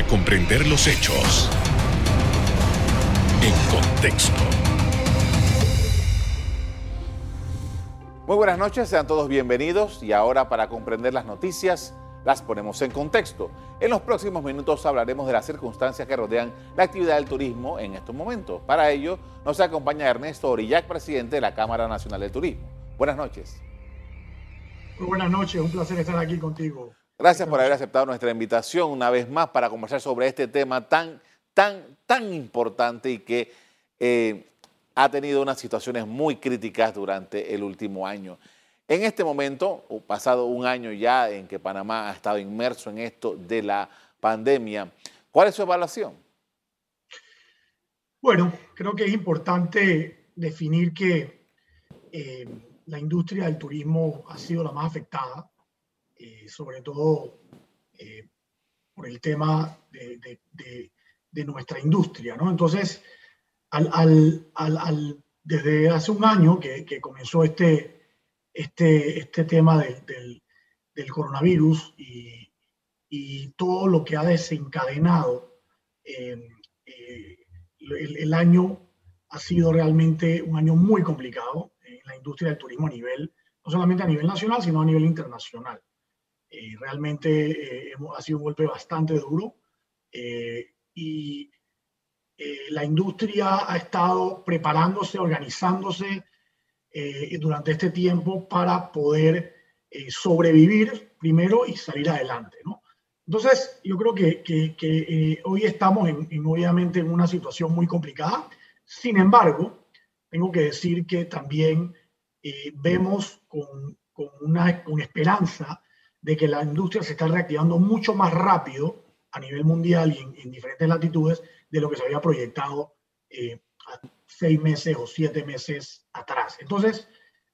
para comprender los hechos en contexto. Muy buenas noches, sean todos bienvenidos y ahora para comprender las noticias las ponemos en contexto. En los próximos minutos hablaremos de las circunstancias que rodean la actividad del turismo en estos momentos. Para ello nos acompaña Ernesto Orillac, presidente de la Cámara Nacional de Turismo. Buenas noches. Muy buenas noches, un placer estar aquí contigo. Gracias por haber aceptado nuestra invitación una vez más para conversar sobre este tema tan, tan, tan importante y que eh, ha tenido unas situaciones muy críticas durante el último año. En este momento, pasado un año ya en que Panamá ha estado inmerso en esto de la pandemia, ¿cuál es su evaluación? Bueno, creo que es importante definir que eh, la industria del turismo ha sido la más afectada, eh, sobre todo eh, por el tema de, nuestra industria, ¿no? Entonces, desde hace un año que comenzó este este, este tema del, coronavirus y, todo lo que ha desencadenado. Eh, eh, el, año ha sido realmente un año muy complicado en la industria del turismo a nivel, no solamente a nivel nacional, sino a nivel internacional. Eh, realmente ha sido un golpe bastante duro y la industria ha estado preparándose, organizándose, eh, durante este tiempo para poder eh, sobrevivir primero y salir adelante. ¿no? Entonces, yo creo que, que, eh, hoy estamos en, obviamente en una situación muy complicada. Sin embargo, tengo que decir que también vemos con, con una con esperanza de que la industria se está reactivando mucho más rápido a nivel mundial y en, en diferentes latitudes de lo que se había proyectado eh, seis meses o siete meses atrás. Entonces,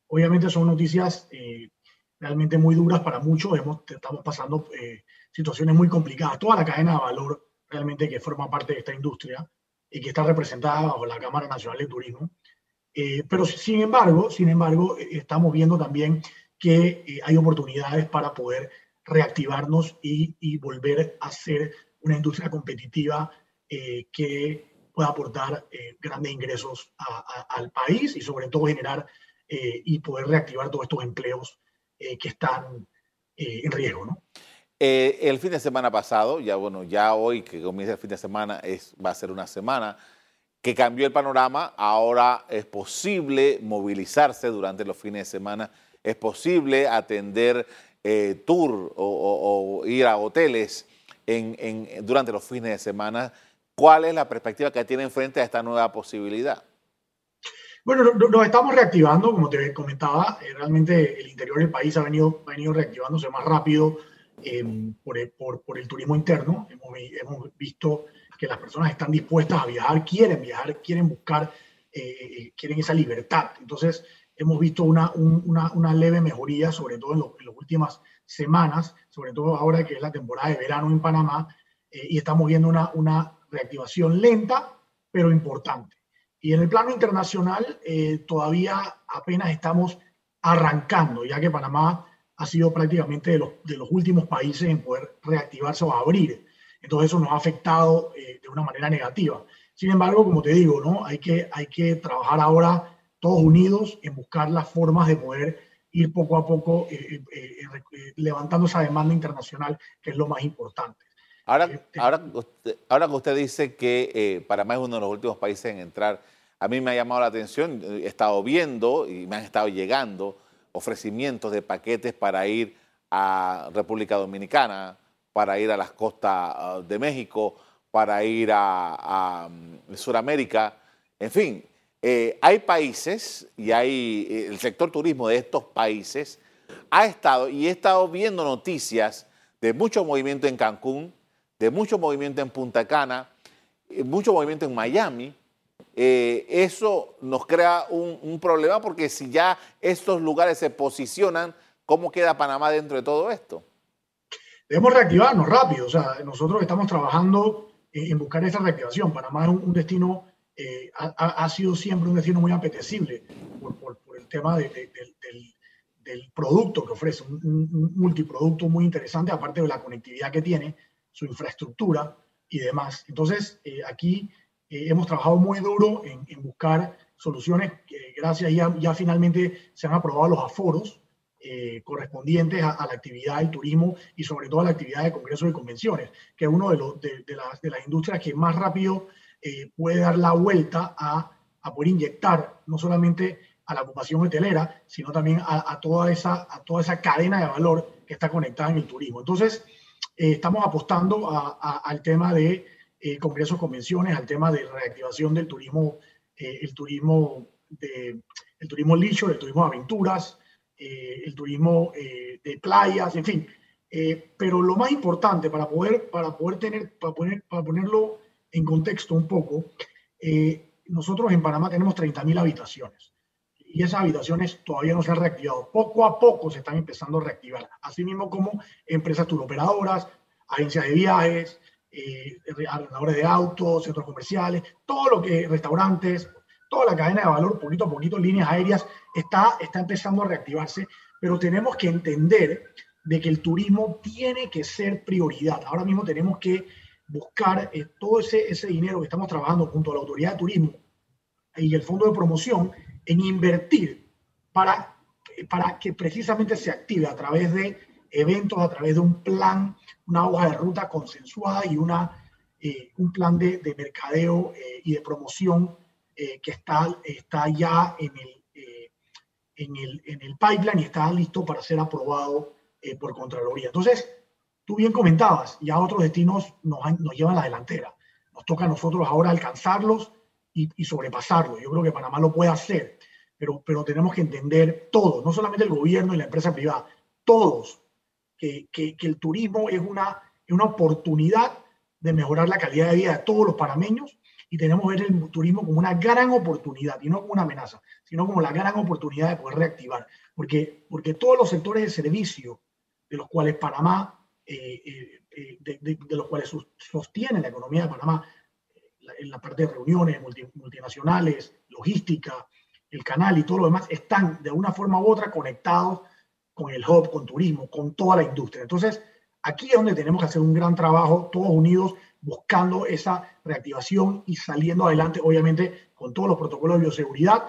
obviamente son noticias eh, realmente muy duras para muchos. Hemos, estamos pasando eh, situaciones muy complicadas. Toda la cadena de valor realmente que forma parte de esta industria y que está representada bajo la Cámara Nacional de Turismo. Eh, pero sin embargo, sin embargo, estamos viendo también que hay oportunidades para poder reactivarnos y, y, volver a ser una industria competitiva que pueda aportar eh, grandes ingresos al país y sobre todo generar eh, y poder reactivar todos estos empleos eh, que están en riesgo. ¿no? el fin de semana pasado, ya bueno, ya hoy que comienza el fin de semana es, va a ser una semana que cambió el panorama, ahora es posible movilizarse durante los fines de semana, es posible atender tour o, ir a hoteles durante los fines de semana ¿Cuál es la perspectiva que tienen frente a esta nueva posibilidad? Bueno, nos estamos reactivando, como te comentaba, eh, realmente el interior del país ha venido, reactivándose más rápido em, por, el, turismo interno. Hemos, visto que las personas están dispuestas a viajar, quieren viajar, quieren buscar, eh, eh, quieren esa libertad. Entonces, hemos visto una, una, una leve mejoría, sobre todo en, en, las últimas semanas, sobre todo ahora que es la temporada de verano en Panamá, y estamos viendo una, una reactivación lenta, pero importante. Y en el plano internacional eh, todavía apenas estamos arrancando, ya que Panamá ha sido prácticamente de los, de los últimos países en poder reactivarse o abrir. Entonces eso nos ha afectado eh, de una manera negativa. Sin embargo, como te digo, ¿no? hay, que, hay que trabajar ahora todos unidos en buscar las formas de poder ir poco a poco eh, levantando esa demanda internacional, que es lo más importante. Ahora, ahora, ahora que usted dice que eh, Panamá es uno de los últimos países en entrar, a mí me ha llamado la atención, he estado viendo y me han estado llegando ofrecimientos de paquetes para ir a República Dominicana, para ir a las costas ah, de México, para ir a, mm, Sudamérica, en fin, eh, hay países y hay eh, el sector turismo de estos países ha estado y he estado viendo noticias de mucho movimiento en Cancún, de mucho movimiento en Punta Cana, eh, mucho movimiento en Miami, eso nos crea un, problema porque si ya estos lugares se posicionan, ¿cómo queda Panamá dentro de todo esto? Debemos reactivarnos rápido, o sea, nosotros estamos trabajando en buscar esa reactivación. Panamá es un, destino, eh, ha, sido siempre un destino muy apetecible por, el tema del, producto que ofrece, un multiproducto muy interesante, aparte de la conectividad que tiene su infraestructura, y demás. Entonces, aquí hemos trabajado muy duro en, en buscar soluciones que gracias ya, ya finalmente se han aprobado los aforos eh, correspondientes a, la actividad del turismo y sobre todo a la actividad de congresos y convenciones, que es uno de, los, de, las, de las industrias que más rápido eh, puede dar la vuelta a, poder inyectar no solamente a la ocupación hotelera, sino también a, toda, esa, a toda esa cadena de valor que está conectada en el turismo. Entonces, eh, estamos apostando al tema de congresos, convenciones, al tema de reactivación del turismo, el turismo de el turismo leisure, el turismo de aventuras, eh, el turismo eh, de playas, en fin. Eh, pero lo más importante para poder, para poder tener, para, poner, para ponerlo en contexto un poco, nosotros en Panamá tenemos 30.000 habitaciones y esas habitaciones todavía no se han reactivado. Poco a poco se están empezando a reactivar, así mismo como empresas turoperadoras, agencias de viajes, eh, arrendadores de autos, centros comerciales, todo lo que, restaurantes, toda la cadena de valor, poquito a poquito, líneas aéreas, está, está empezando a reactivarse, pero tenemos que entender de que el turismo tiene que ser prioridad. Ahora mismo tenemos que buscar eh, todo ese, ese dinero que estamos trabajando junto a la Autoridad de Turismo y el Fondo de Promoción en invertir para, para que precisamente se active a través de eventos, a través de un plan, una hoja de ruta consensuada y una, eh, un plan de, de mercadeo eh, y de promoción eh, que está, está ya en el, eh, en, el, en el pipeline y está listo para ser aprobado eh, por Contraloría. Entonces, tú bien comentabas, ya otros destinos nos, nos llevan la delantera. Nos toca a nosotros ahora alcanzarlos y, y sobrepasarlos. Yo creo que Panamá lo puede hacer, pero, pero tenemos que entender todos, no solamente el gobierno y la empresa privada, todos, que, que, que el turismo es una, es una oportunidad de mejorar la calidad de vida de todos los panameños y tenemos que ver el turismo como una gran oportunidad y no como una amenaza, sino como la gran oportunidad de poder reactivar. Porque, porque todos los sectores de servicio de los cuales Panamá, eh, eh, eh, de, los cuales sostiene la economía de Panamá, en la parte de reuniones multinacionales, logística, el canal y todo lo demás, están de una forma u otra conectados con el hub, con turismo, con toda la industria. Entonces, aquí es donde tenemos que hacer un gran trabajo, todos unidos, buscando esa reactivación y saliendo adelante, obviamente, con todos los protocolos de bioseguridad.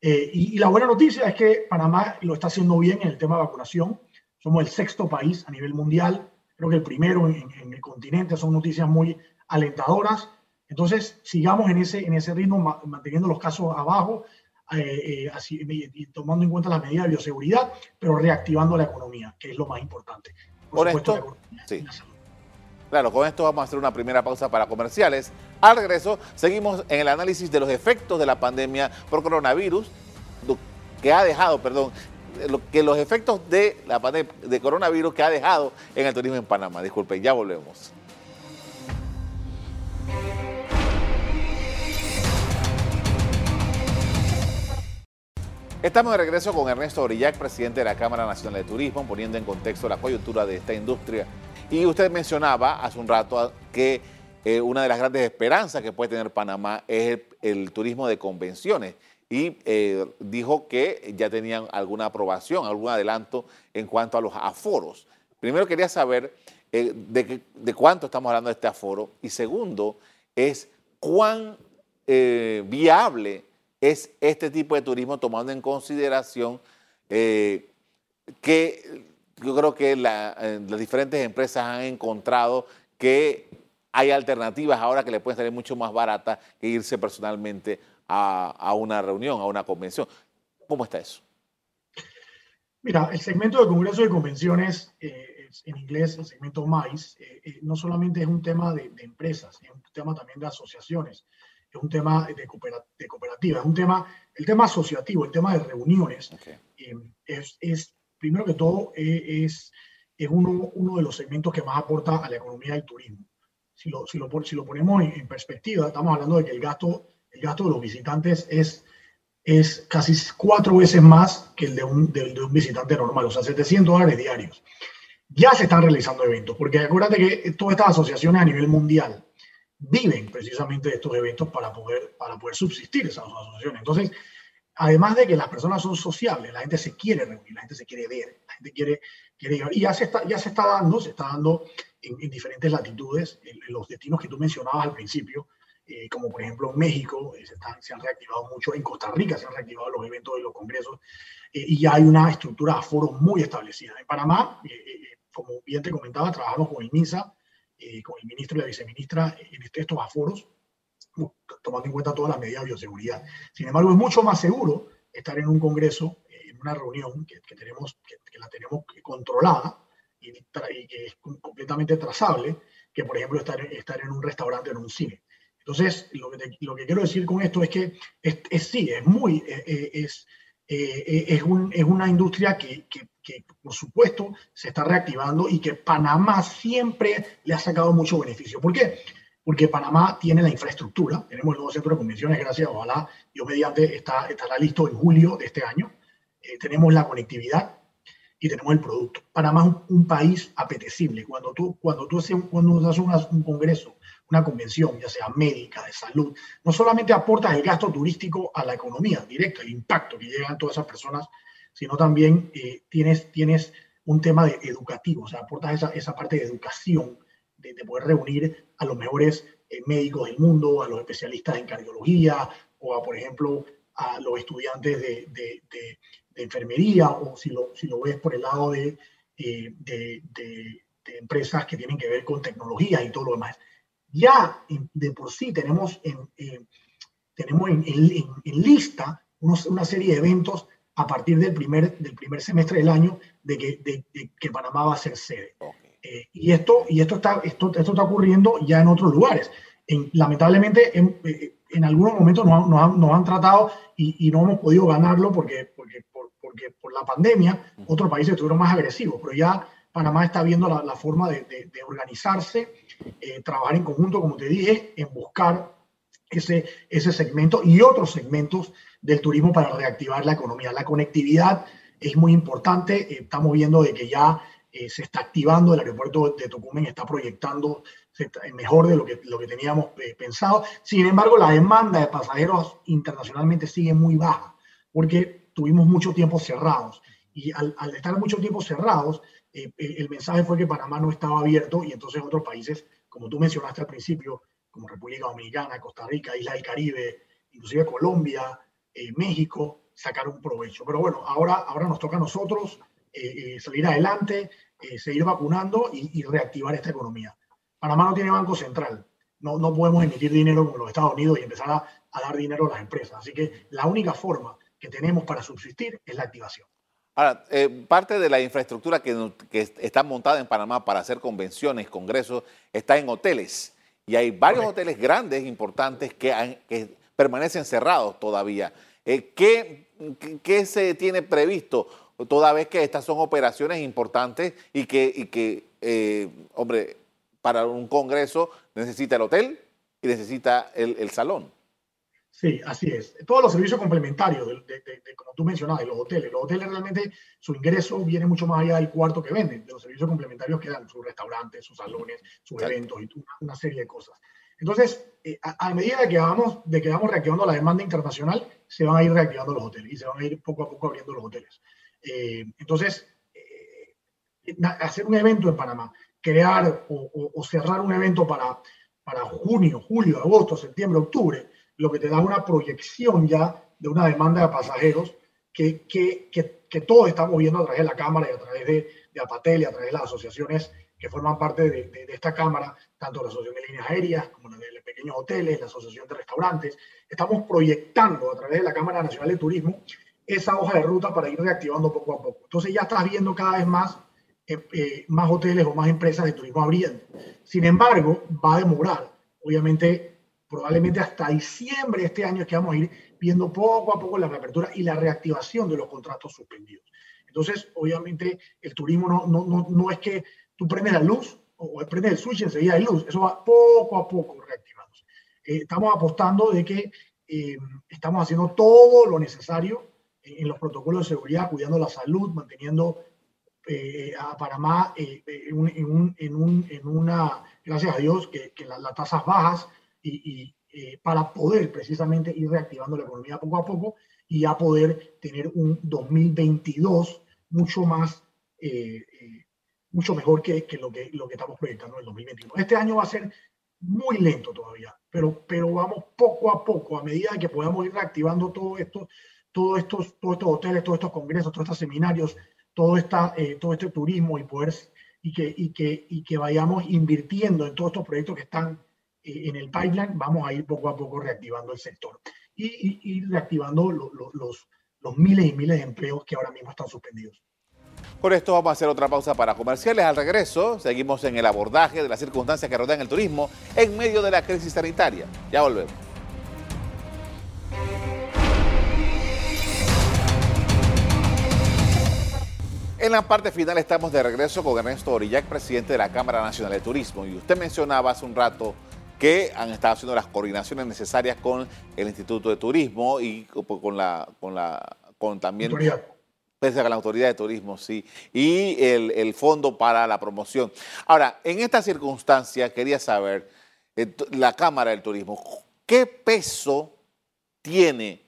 Eh, y, la buena noticia es que Panamá lo está haciendo bien en el tema de vacunación. Somos el sexto país a nivel mundial, creo que el primero en, el continente. Son noticias muy alentadoras. Entonces, sigamos en ese, en ese ritmo, manteniendo los casos abajo, eh, eh, así, y tomando en cuenta las medidas de bioseguridad, pero reactivando la economía, que es lo más importante. Por, supuesto, sí. Claro, con esto vamos a hacer una primera pausa para comerciales. Al regreso, seguimos en el análisis de los efectos de la pandemia por coronavirus, que ha dejado, perdón, que los efectos de la pandemia de coronavirus que ha dejado en el turismo en Panamá. Disculpen, ya volvemos. Estamos de regreso con Ernesto Orillac, presidente de la Cámara Nacional de Turismo, poniendo en contexto la coyuntura de esta industria y usted mencionaba hace un rato que eh, una de las grandes esperanzas que puede tener Panamá es el, turismo de convenciones y eh, dijo que ya tenían alguna aprobación, algún adelanto en cuanto a los aforos. Primero quería saber eh, de, de, cuánto estamos hablando de este aforo y segundo es cuán viable es este tipo de turismo tomando en consideración que yo creo que eh, las diferentes empresas han encontrado que hay alternativas ahora que le pueden salir mucho más baratas que irse personalmente a, una reunión, a una convención. ¿Cómo está eso? Mira, el segmento de congresos y convenciones, eh, en inglés el segmento MICE, eh, no solamente es un tema de, empresas, es un tema también de asociaciones, es un tema de, cooperativa, es un tema, el tema asociativo, el tema de reuniones, es, es primero que todo, eh, es, es uno, uno, de los segmentos que más aporta a la economía del turismo. Si lo, si lo, si lo ponemos en, perspectiva, estamos hablando de que el gasto, el gasto de los visitantes es, es casi cuatro veces más que el de un, de, un visitante normal, o sea, 700 dólares diarios. Ya se están realizando eventos, porque acuérdate que todas estas asociaciones a nivel mundial viven precisamente de estos eventos para poder, para poder subsistir esas asociaciones. Entonces, además de que las personas son sociables, la gente se quiere reunir, la gente se quiere ver, la gente quiere, quiere Y ya se está, ya se está dando, se está dando en, diferentes latitudes, en, los destinos que tú mencionabas al principio, eh, como por ejemplo en México, eh, se, se, han reactivado mucho, en Costa Rica se han reactivado los eventos de los congresos eh, y ya hay una estructura de aforos muy establecida. En Panamá, como bien te comentaba, trabajamos con el MINSA, con el ministro y la viceministra en estos aforos, tomando en cuenta todas las medidas de bioseguridad. Sin embargo, es mucho más seguro estar en un congreso, en una reunión que, tenemos, que, la tenemos controlada y, y, que es completamente trazable, que por ejemplo estar, estar en un restaurante o en un cine. Entonces, lo que, lo que quiero decir con esto es que es, sí, es muy, eh, eh, es, eh, es, un, es, una industria que, que, que, por supuesto, se está reactivando y que Panamá siempre le ha sacado mucho beneficio. ¿Por qué? Porque Panamá tiene la infraestructura, tenemos el nuevo centro de convenciones, gracias, ojalá, yo mediante está, estará listo en julio de este año. tenemos la conectividad y tenemos el producto. Panamá es un, país apetecible. Cuando tú, cuando tú haces, cuando haces un congreso una convención, ya sea médica, de salud, no solamente aportas el gasto turístico a la economía directo, el impacto que llegan todas esas personas, sino también eh, tienes, tienes un tema de educativo, o sea, aportas esa, esa parte de educación, de, poder reunir a los mejores eh, médicos del mundo, a los especialistas en cardiología, o a, por ejemplo, a los estudiantes de, de, de, enfermería, o si lo, si lo ves por el lado de, eh, de empresas que tienen que ver con tecnología y todo lo demás ya de por sí tenemos en, tenemos en, lista una serie de eventos a partir del primer, del primer semestre del año de que, de, que Panamá va a ser sede. Eh, y esto, y esto, está, esto, esto está ocurriendo ya en otros lugares. lamentablemente, en, eh, en, algunos momentos nos, han, nos han tratado y, y, no hemos podido ganarlo porque, porque, por, porque por la pandemia otros países estuvieron más agresivos, pero ya Panamá está viendo la, la forma de, de organizarse eh, trabajar en conjunto, como te dije, en buscar ese, ese segmento y otros segmentos del turismo para reactivar la economía. La conectividad es muy importante. Eh, estamos viendo de que ya eh, se está activando, el aeropuerto de Tocumen está proyectando mejor de lo que, lo que teníamos pensado. Sin embargo, la demanda de pasajeros internacionalmente sigue muy baja porque tuvimos mucho tiempo cerrados. Y al, al estar mucho tiempo cerrados, eh, eh, el mensaje fue que Panamá no estaba abierto y entonces otros países, como tú mencionaste al principio, como República Dominicana, Costa Rica, Isla del Caribe, inclusive Colombia, eh, México, sacaron provecho. Pero bueno, ahora, ahora nos toca a nosotros salir adelante, seguir vacunando y, reactivar esta economía. Panamá no tiene banco central, no, no podemos emitir dinero como los Estados Unidos y empezar a, a dar dinero a las empresas. Así que la única forma que tenemos para subsistir es la activación. Ahora, eh, parte de la infraestructura que, está montada en Panamá para hacer convenciones, congresos, está en hoteles. Y hay varios hoteles grandes, importantes, que, permanecen cerrados todavía. Eh, ¿qué, se tiene previsto toda vez que estas son operaciones importantes y que, eh, hombre, para un congreso necesita el hotel y necesita el salón? Sí, así es. Todos los servicios complementarios, de, como tú mencionabas, de los hoteles. Los hoteles realmente su ingreso viene mucho más allá del cuarto que venden, de los servicios complementarios que dan sus restaurantes, sus salones, sus eventos y una, serie de cosas. Entonces, eh, a, medida de que, vamos, de que vamos reactivando la demanda internacional, se van a ir reactivando los hoteles y se van a ir poco a poco abriendo los hoteles. Eh, entonces, eh, hacer un evento en Panamá, crear o, o cerrar un evento para, para junio, julio, agosto, septiembre, octubre, lo que te da una proyección ya de una demanda de pasajeros que, que, que, todos estamos viendo a través de la Cámara y a través de, de Apatel y a través de las asociaciones que forman parte de, de, esta Cámara, tanto la Asociación de Líneas Aéreas como la de pequeños hoteles, la Asociación de Restaurantes. Estamos proyectando a través de la Cámara Nacional de Turismo esa hoja de ruta para ir reactivando poco a poco. Entonces ya estás viendo cada vez más, eh, eh, más hoteles o más empresas de turismo abriendo. Sin embargo, va a demorar. Obviamente probablemente hasta diciembre de este año que vamos a ir viendo poco a poco la reapertura y la reactivación de los contratos suspendidos. Entonces, obviamente, el turismo no, no, no, es que tú prendes la luz o prendes el switch y enseguida hay luz, eso va poco a poco reactivándose. Eh, estamos apostando de que eh, estamos haciendo todo lo necesario en los protocolos de seguridad, cuidando la salud, manteniendo eh, a Panamá en, un, en, un, en, una, gracias a Dios, que, que las tasas bajas, y, eh, para poder precisamente ir reactivando la economía poco a poco y ya poder tener un 2022 mucho más, eh, eh, mucho mejor que, que, lo, que lo que estamos proyectando en el 2021. Este año va a ser muy lento todavía, pero, pero vamos poco a poco, a medida que podamos ir reactivando todo esto, todos estos, todos estos hoteles, todos estos congresos, todos estos seminarios, todo, esta, eh, todo este turismo y poder y que, y, que, y que vayamos invirtiendo en todos estos proyectos que están en el pipeline, vamos a ir poco a poco reactivando el sector y, y, reactivando los, los miles y miles de empleos que ahora mismo están suspendidos. Con esto vamos a hacer otra pausa para comerciales. Al regreso, seguimos en el abordaje de las circunstancias que rodean el turismo en medio de la crisis sanitaria. Ya volvemos. En la parte final estamos de regreso con Ernesto Orillac, presidente de la Cámara Nacional de Turismo. Y usted mencionaba hace un rato que han estado haciendo las coordinaciones necesarias con el Instituto de Turismo y con la, con la, con también pese a la autoridad de turismo, sí, y el, el, fondo para la promoción. Ahora, en esta circunstancia quería saber, eh, la Cámara del Turismo, ¿qué peso tiene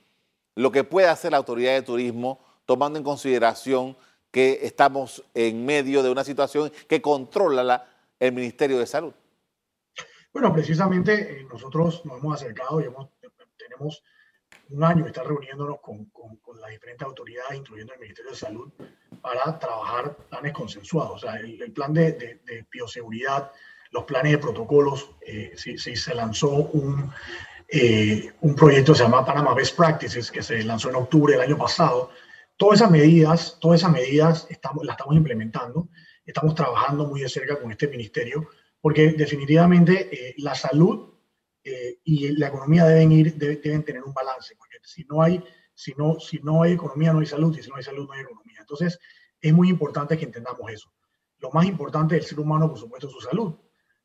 lo que puede hacer la autoridad de turismo tomando en consideración que estamos en medio de una situación que controla la, el Ministerio de Salud? Bueno, precisamente eh, nosotros nos hemos acercado y hemos, tenemos un año estar reuniéndonos con, con, las diferentes autoridades, incluyendo el Ministerio de Salud, para trabajar planes consensuados. O sea, el, plan de, de, bioseguridad, los planes de protocolos, eh, si, se lanzó un, eh, un proyecto que se llama Panama Best Practices, que se lanzó en octubre del año pasado. Todas esas medidas, todas esas medidas estamos, las estamos implementando. Estamos trabajando muy de cerca con este ministerio, porque definitivamente eh, la salud eh, y la economía deben, ir, deben tener un balance, porque si no, hay, si, no, si no hay economía no hay salud y si no hay salud no hay economía. Entonces, es muy importante que entendamos eso. Lo más importante del ser humano, por supuesto, es su salud,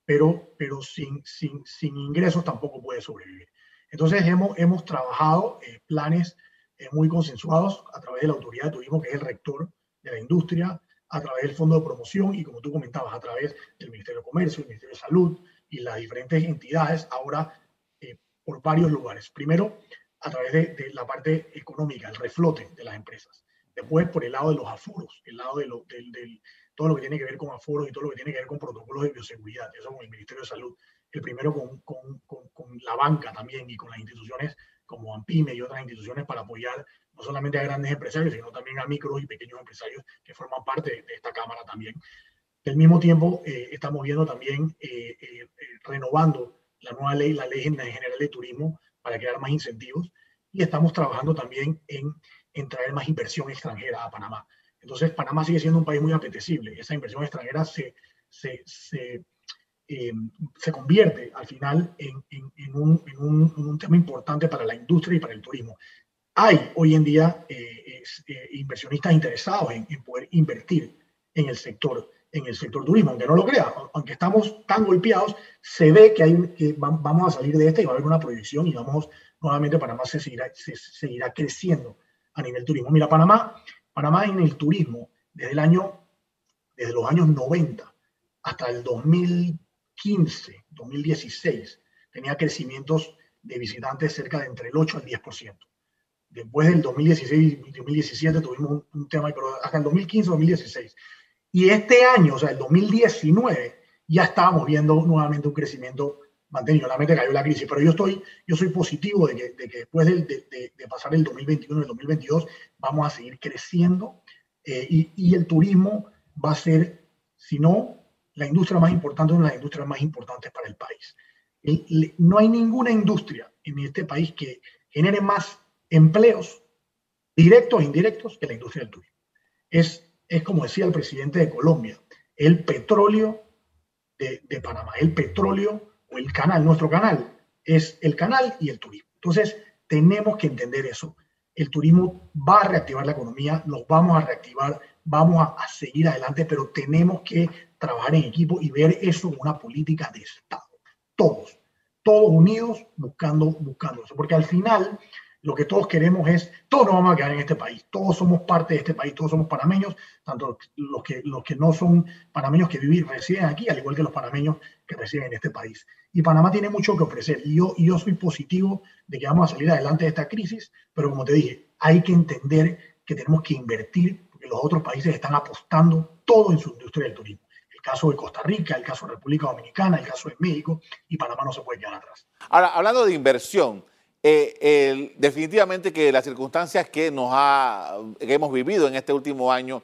pero, pero sin, sin, sin ingresos tampoco puede sobrevivir. Entonces, hemos, hemos trabajado eh, planes eh, muy consensuados a través de la Autoridad de Turismo, que es el rector de la industria, a través del Fondo de Promoción y, como tú comentabas, a través del Ministerio de Comercio, el Ministerio de Salud, y las diferentes entidades ahora eh, por varios lugares. Primero, a través de, la parte económica, el reflote de las empresas. Después, por el lado de los aforos, el lado de lo, del, del, todo lo que tiene que ver con aforos y todo lo que tiene que ver con protocolos de bioseguridad, eso con el Ministerio de Salud. El primero con, con, con, la banca también y con las instituciones como AMPIME y otras instituciones para apoyar no solamente a grandes empresarios, sino también a micros y pequeños empresarios que forman parte de, esta Cámara también. Al mismo tiempo, eh, estamos viendo también eh, eh, renovando la nueva ley, la ley general de turismo, para crear más incentivos. Y estamos trabajando también en, en traer más inversión extranjera a Panamá. Entonces, Panamá sigue siendo un país muy apetecible. Esa inversión extranjera se, se, se, se convierte al final en, en, en, un, en, un, un, tema importante para la industria y para el turismo. Hay hoy en día inversionistas interesados en, poder invertir en el sector en el sector turismo, aunque no lo crea, aunque estamos tan golpeados, se ve que vamos a salir de esta y va a haber una proyección y vamos nuevamente Panamá se seguirá, se seguirá creciendo a nivel turismo. Mira, Panamá, Panamá en el turismo, desde el año, desde los años 90 hasta el 2015, 2016, tenía crecimientos de visitantes cerca de entre el 8 al 10%. Después del 2016 y 2017 tuvimos un, un tema, pero hasta el 2015, 2016 y este año, o sea, el 2019, ya estábamos viendo nuevamente un crecimiento mantenido. Realmente cayó la crisis, pero yo, estoy, yo soy positivo de que, de que después de, de, de, pasar el 2021 y el 2022 vamos a seguir creciendo eh, y, y, el turismo va a ser, si no, la industria más importante, una de las industrias más importantes para el país. El, no hay ninguna industria en este país que genere más empleos directos e indirectos que la industria del turismo. Es es como decía el presidente de Colombia, el petróleo de, de, Panamá, el petróleo o el canal, nuestro canal es el canal y el turismo. Entonces, tenemos que entender eso. El turismo va a reactivar la economía, nos vamos a reactivar, vamos a, seguir adelante, pero tenemos que trabajar en equipo y ver eso como una política de Estado. Todos, todos unidos buscando, buscando eso, porque al final lo que todos queremos es, todos nos vamos a quedar en este país, todos somos parte de este país, todos somos panameños, tanto los que, los que no son panameños que viven, residen aquí, al igual que los panameños que residen en este país. Y Panamá tiene mucho que ofrecer y yo, y yo soy positivo de que vamos a salir adelante de esta crisis, pero como te dije, hay que entender que tenemos que invertir, porque los otros países están apostando todo en su industria del turismo. el caso de Costa Rica, el caso de República Dominicana, el caso de México, y Panamá no se puede quedar atrás. Ahora, hablando de inversión, eh, definitivamente que las circunstancias que, nos ha, hemos vivido en este último año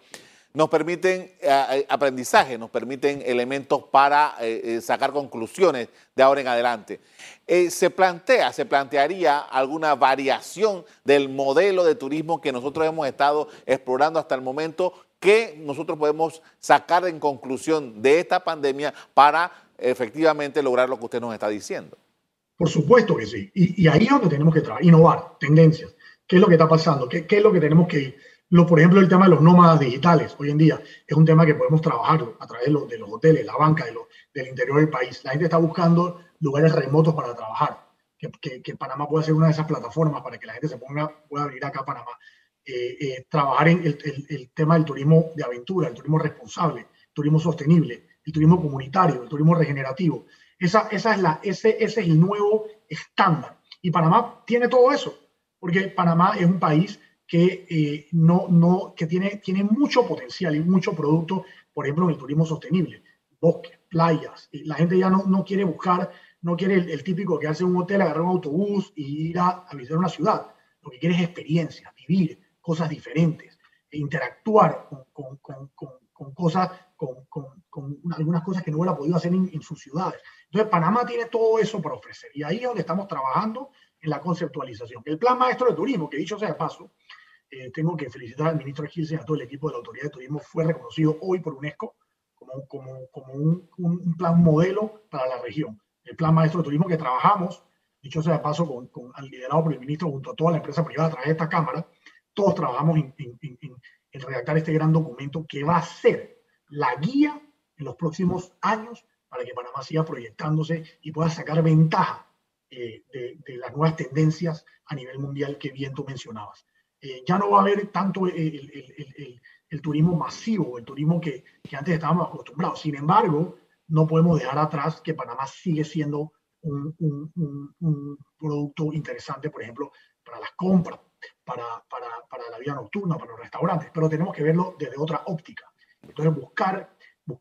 nos permiten eh, eh, aprendizaje, nos permiten elementos para sacar conclusiones de ahora en adelante. ¿Se plantea, se plantearía alguna variación del modelo de turismo que nosotros hemos estado explorando hasta el momento que nosotros podemos sacar en conclusión de esta pandemia para efectivamente lograr lo que usted nos está diciendo? Por supuesto que sí. Y, ahí es donde tenemos que trabajar, innovar, tendencias. ¿Qué es lo que está pasando? ¿Qué, es lo que tenemos que ir? Lo, por ejemplo, el tema de los nómadas digitales hoy en día es un tema que podemos trabajarlo a través de los, de hoteles, la banca, de del interior del país. La gente está buscando lugares remotos para trabajar. Que, que, Panamá pueda ser una de esas plataformas para que la gente se ponga, pueda venir acá a Panamá. Eh, eh, trabajar en el, el, tema del turismo de aventura, el turismo responsable, el turismo sostenible, el turismo comunitario, el turismo regenerativo. Esa, esa es la, ese, ese es el nuevo estándar. Y Panamá tiene todo eso, porque Panamá es un país que, eh, no, no, que tiene, tiene mucho potencial y mucho producto, por ejemplo, en el turismo sostenible, bosques, playas. Y la gente ya no, no quiere buscar, no quiere el, típico que hace un hotel, agarrar un autobús y ir a, visitar una ciudad. Lo que quiere es experiencia, vivir cosas diferentes, e interactuar con, con, con, con cosas, con, algunas cosas que no hubiera podido hacer en, en sus ciudades. Entonces, Panamá tiene todo eso para ofrecer y ahí es donde estamos trabajando en la conceptualización. El plan maestro de turismo, que dicho sea de paso, eh, tengo que felicitar al ministro Gilsen y a todo el equipo de la Autoridad de Turismo, fue reconocido hoy por UNESCO como, como, como un, un, plan modelo para la región. El plan maestro de turismo que trabajamos, dicho sea de paso, con, con, liderado por el ministro junto a toda la empresa privada a través de esta Cámara, todos trabajamos en, en, en redactar este gran documento que va a ser la guía en los próximos años para que Panamá siga proyectándose y pueda sacar ventaja eh, de, las nuevas tendencias a nivel mundial que bien tú mencionabas. Eh, ya no va a haber tanto el, turismo masivo, el turismo que, antes estábamos acostumbrados. Sin embargo, no podemos dejar atrás que Panamá sigue siendo un, producto interesante, por ejemplo, para las compras, para, para, para, la vida nocturna, para los restaurantes, pero tenemos que verlo desde otra óptica. Entonces, buscar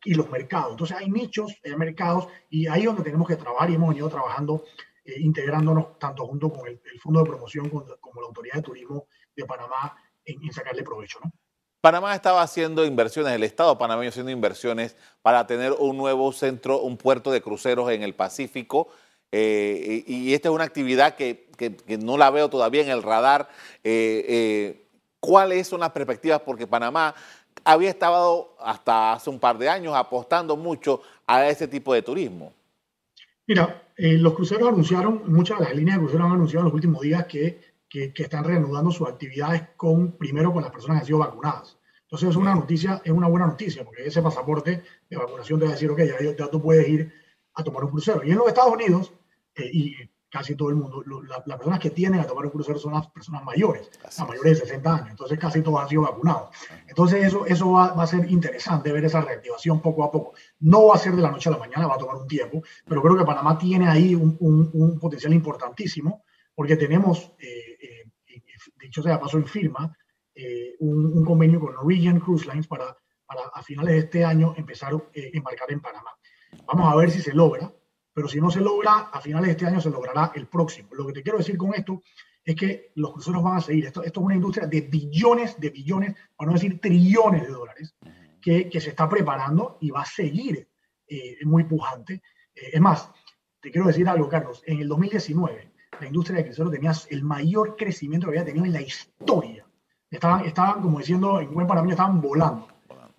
y los mercados. Entonces hay nichos, hay mercados y ahí es donde tenemos que trabajar y hemos venido trabajando, eh, integrándonos tanto junto con el, Fondo de Promoción como, la Autoridad de Turismo de Panamá en, sacarle provecho. ¿no? Panamá estaba haciendo inversiones, el Estado panameño haciendo inversiones para tener un nuevo centro, un puerto de cruceros en el Pacífico. Eh, y, esta es una actividad que, que, no la veo todavía en el radar. Eh, ¿Cuáles son las perspectivas? Porque Panamá había estado hasta hace un par de años apostando mucho a ese tipo de turismo. Mira, eh, los cruceros anunciaron, muchas de las líneas de cruceros han anunciado en los últimos días que, que, están reanudando sus actividades con, primero con las personas que han sido vacunadas. Entonces es una noticia, es una buena noticia, porque ese pasaporte de vacunación te va a decir, ok, ya, ya tú puedes ir a tomar un crucero. Y en los Estados Unidos, eh, y casi todo el mundo, las personas que tienen a tomar un crucero son las personas mayores, las mayores de 60 años, entonces casi todos han sido vacunados. Entonces eso, eso va, a ser interesante ver esa reactivación poco a poco. No va a ser de la noche a la mañana, va a tomar un tiempo, pero creo que Panamá tiene ahí un, un, potencial importantísimo porque tenemos, eh, eh, dicho sea paso en firma, eh, un, convenio con Norwegian Cruise Lines para, para a finales de este año empezar a embarcar en Panamá. Vamos a ver si se logra pero si no se logra, a finales de este año se logrará el próximo. Lo que te quiero decir con esto es que los cruceros van a seguir. Esto, esto es una industria de billones, de billones, para no decir trillones de dólares, que, que se está preparando y va a seguir eh, muy pujante. Eh, es más, te quiero decir algo, Carlos. En el 2019, la industria de cruceros tenía el mayor crecimiento que había tenido en la historia. Estaban, estaban como diciendo, en buen mí estaban volando.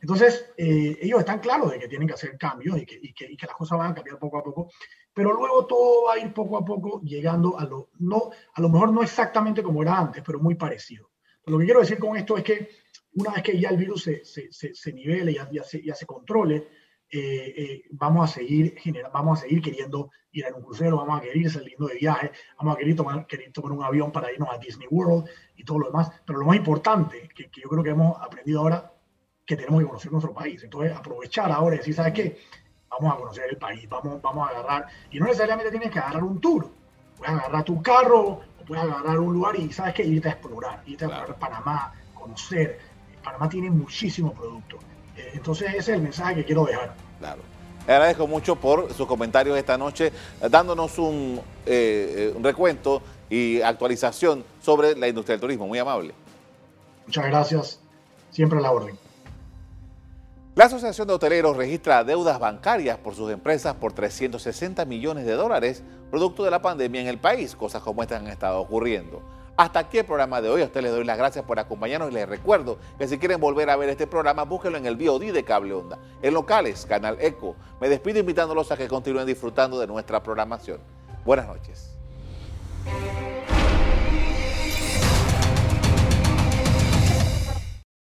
Entonces, eh, ellos están claros de que tienen que hacer cambios y que, y, que, y que, las cosas van a cambiar poco a poco, pero luego todo va a ir poco a poco llegando a lo, no, a lo mejor no exactamente como era antes, pero muy parecido. lo que quiero decir con esto es que una vez que ya el virus se, se, se, nivele, ya, ya, se, ya se controle, eh, eh, vamos, a seguir vamos a seguir queriendo ir a un crucero, vamos a querer saliendo de viaje, vamos a querer tomar, querer tomar un avión para irnos a Disney World y todo lo demás. Pero lo más importante, que, que yo creo que hemos aprendido ahora, que tenemos que conocer nuestro país. Entonces, aprovechar ahora y decir, ¿sabes qué? Vamos a conocer el país, vamos, vamos a agarrar, y no necesariamente tienes que agarrar un tour, puedes agarrar tu carro, o puedes agarrar un lugar y, ¿sabes qué? Irte a explorar, irte a explorar Panamá, conocer. Panamá tiene muchísimo producto Eh, entonces ese es el mensaje que quiero dejar. Claro. Le agradezco mucho por sus comentarios esta noche, dándonos un, un recuento y actualización sobre la industria del turismo. Muy amable. Muchas gracias. Siempre a la orden. La Asociación de Hoteleros registra deudas bancarias por sus empresas por 360 millones de dólares, producto de la pandemia en el país. Cosas como estas han estado ocurriendo. Hasta aquí el programa de hoy. A ustedes les doy las gracias por acompañarnos y les recuerdo que si quieren volver a ver este programa, búsquenlo en el VOD de Cable Onda, en locales, Canal Eco. Me despido invitándolos a que continúen disfrutando de nuestra programación. Buenas noches.